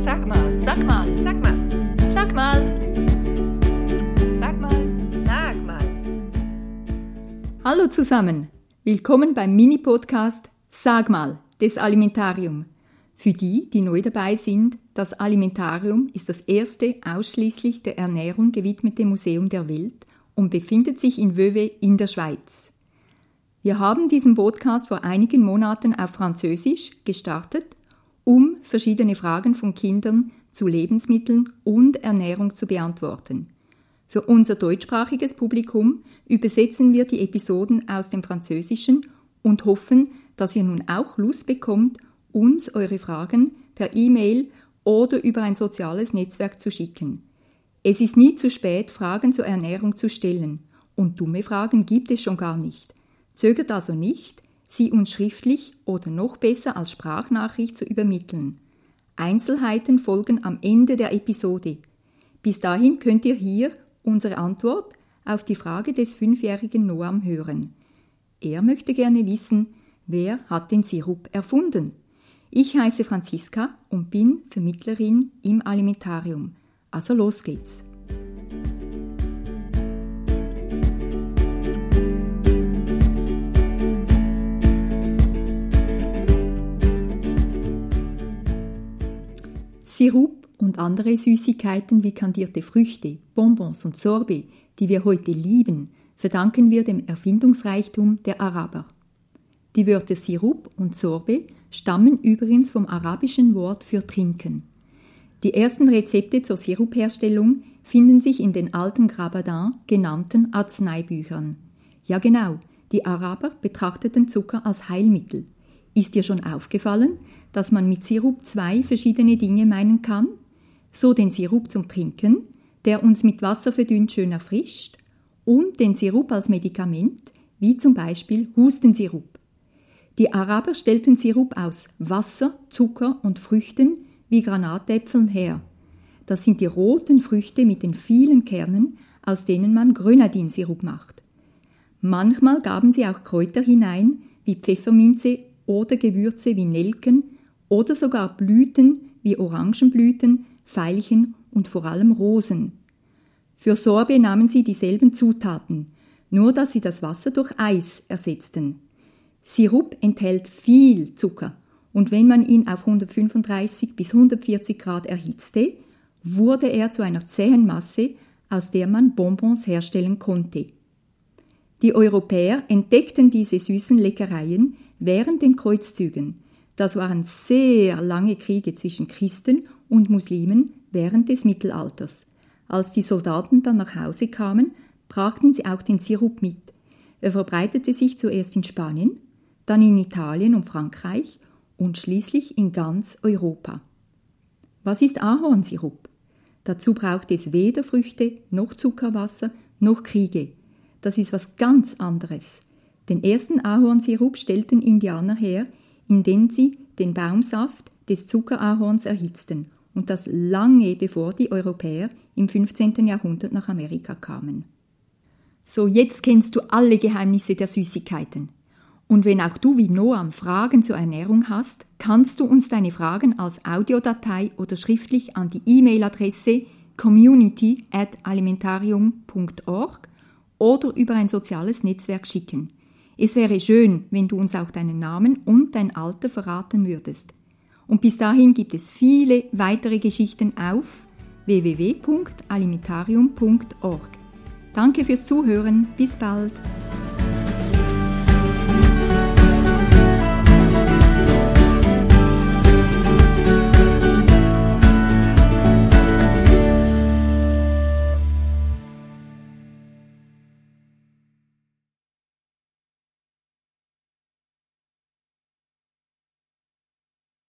Sag mal, Sag mal, sag mal, sag mal. sag mal, sag mal. Hallo zusammen, willkommen beim Mini-Podcast Sag mal des Alimentarium. Für die, die neu dabei sind, das Alimentarium ist das erste ausschließlich der Ernährung gewidmete Museum der Welt und befindet sich in Wöwe in der Schweiz. Wir haben diesen Podcast vor einigen Monaten auf Französisch gestartet, um verschiedene Fragen von Kindern zu Lebensmitteln und Ernährung zu beantworten. Für unser deutschsprachiges Publikum übersetzen wir die Episoden aus dem Französischen und hoffen, dass ihr nun auch Lust bekommt, uns eure Fragen per E-Mail oder über ein soziales Netzwerk zu schicken. Es ist nie zu spät, Fragen zur Ernährung zu stellen. Und dumme Fragen gibt es schon gar nicht. Zögert also nicht, sie uns schriftlich oder noch besser als Sprachnachricht zu übermitteln. Einzelheiten folgen am Ende der Episode. Bis dahin könnt ihr hier unsere Antwort auf die Frage des fünfjährigen Noam hören. Er möchte gerne wissen, wer hat den Sirup erfunden? Ich heiße Franziska und bin Vermittlerin im Alimentarium. Also los geht's. Sirup und andere Süßigkeiten wie kandierte Früchte, Bonbons und Sorbet, die wir heute lieben, verdanken wir dem Erfindungsreichtum der Araber. Die Wörter Sirup und Sorbet stammen übrigens vom arabischen Wort für trinken. Die ersten Rezepte zur Sirupherstellung finden sich in den alten Grabadin genannten Arzneibüchern. Ja genau, die Araber betrachteten Zucker als Heilmittel. Ist dir schon aufgefallen, dass man mit Sirup zwei verschiedene Dinge meinen kann? So den Sirup zum Trinken, der uns mit Wasser verdünnt schön erfrischt, und den Sirup als Medikament, wie zum Beispiel Hustensirup. Die Araber stellten Sirup aus Wasser, Zucker und Früchten wie Granatäpfeln her. Das sind die roten Früchte mit den vielen Kernen, aus denen man Grenadinsirup macht. Manchmal gaben sie auch Kräuter hinein, wie Pfefferminze oder Gewürze wie Nelken oder sogar Blüten wie Orangenblüten, Veilchen und vor allem Rosen. Für Sorbet nahmen sie dieselben Zutaten, nur dass sie das Wasser durch Eis ersetzten. Sirup enthält viel Zucker und wenn man ihn auf 135 bis 140 Grad erhitzte, wurde er zu einer zähen Masse, aus der man Bonbons herstellen konnte. Die Europäer entdeckten diese süßen Leckereien während den Kreuzzügen. Das waren sehr lange Kriege zwischen Christen und Muslimen während des Mittelalters. Als die Soldaten dann nach Hause kamen, brachten sie auch den Sirup mit. Er verbreitete sich zuerst in Spanien, dann in Italien und Frankreich und schließlich in ganz Europa. Was ist Ahornsirup? Dazu braucht es weder Früchte noch Zuckerwasser noch Kriege. Das ist was ganz anderes. Den ersten Ahornsirup stellten Indianer her, indem sie den Baumsaft des Zuckerahorns erhitzten und das lange bevor die Europäer im 15. Jahrhundert nach Amerika kamen. So, jetzt kennst du alle Geheimnisse der Süßigkeiten. Und wenn auch du wie Noam Fragen zur Ernährung hast, kannst du uns deine Fragen als Audiodatei oder schriftlich an die E-Mail-Adresse community at alimentarium.org oder über ein soziales Netzwerk schicken. Es wäre schön, wenn du uns auch deinen Namen und dein Alter verraten würdest. Und bis dahin gibt es viele weitere Geschichten auf www.alimentarium.org. Danke fürs Zuhören, bis bald.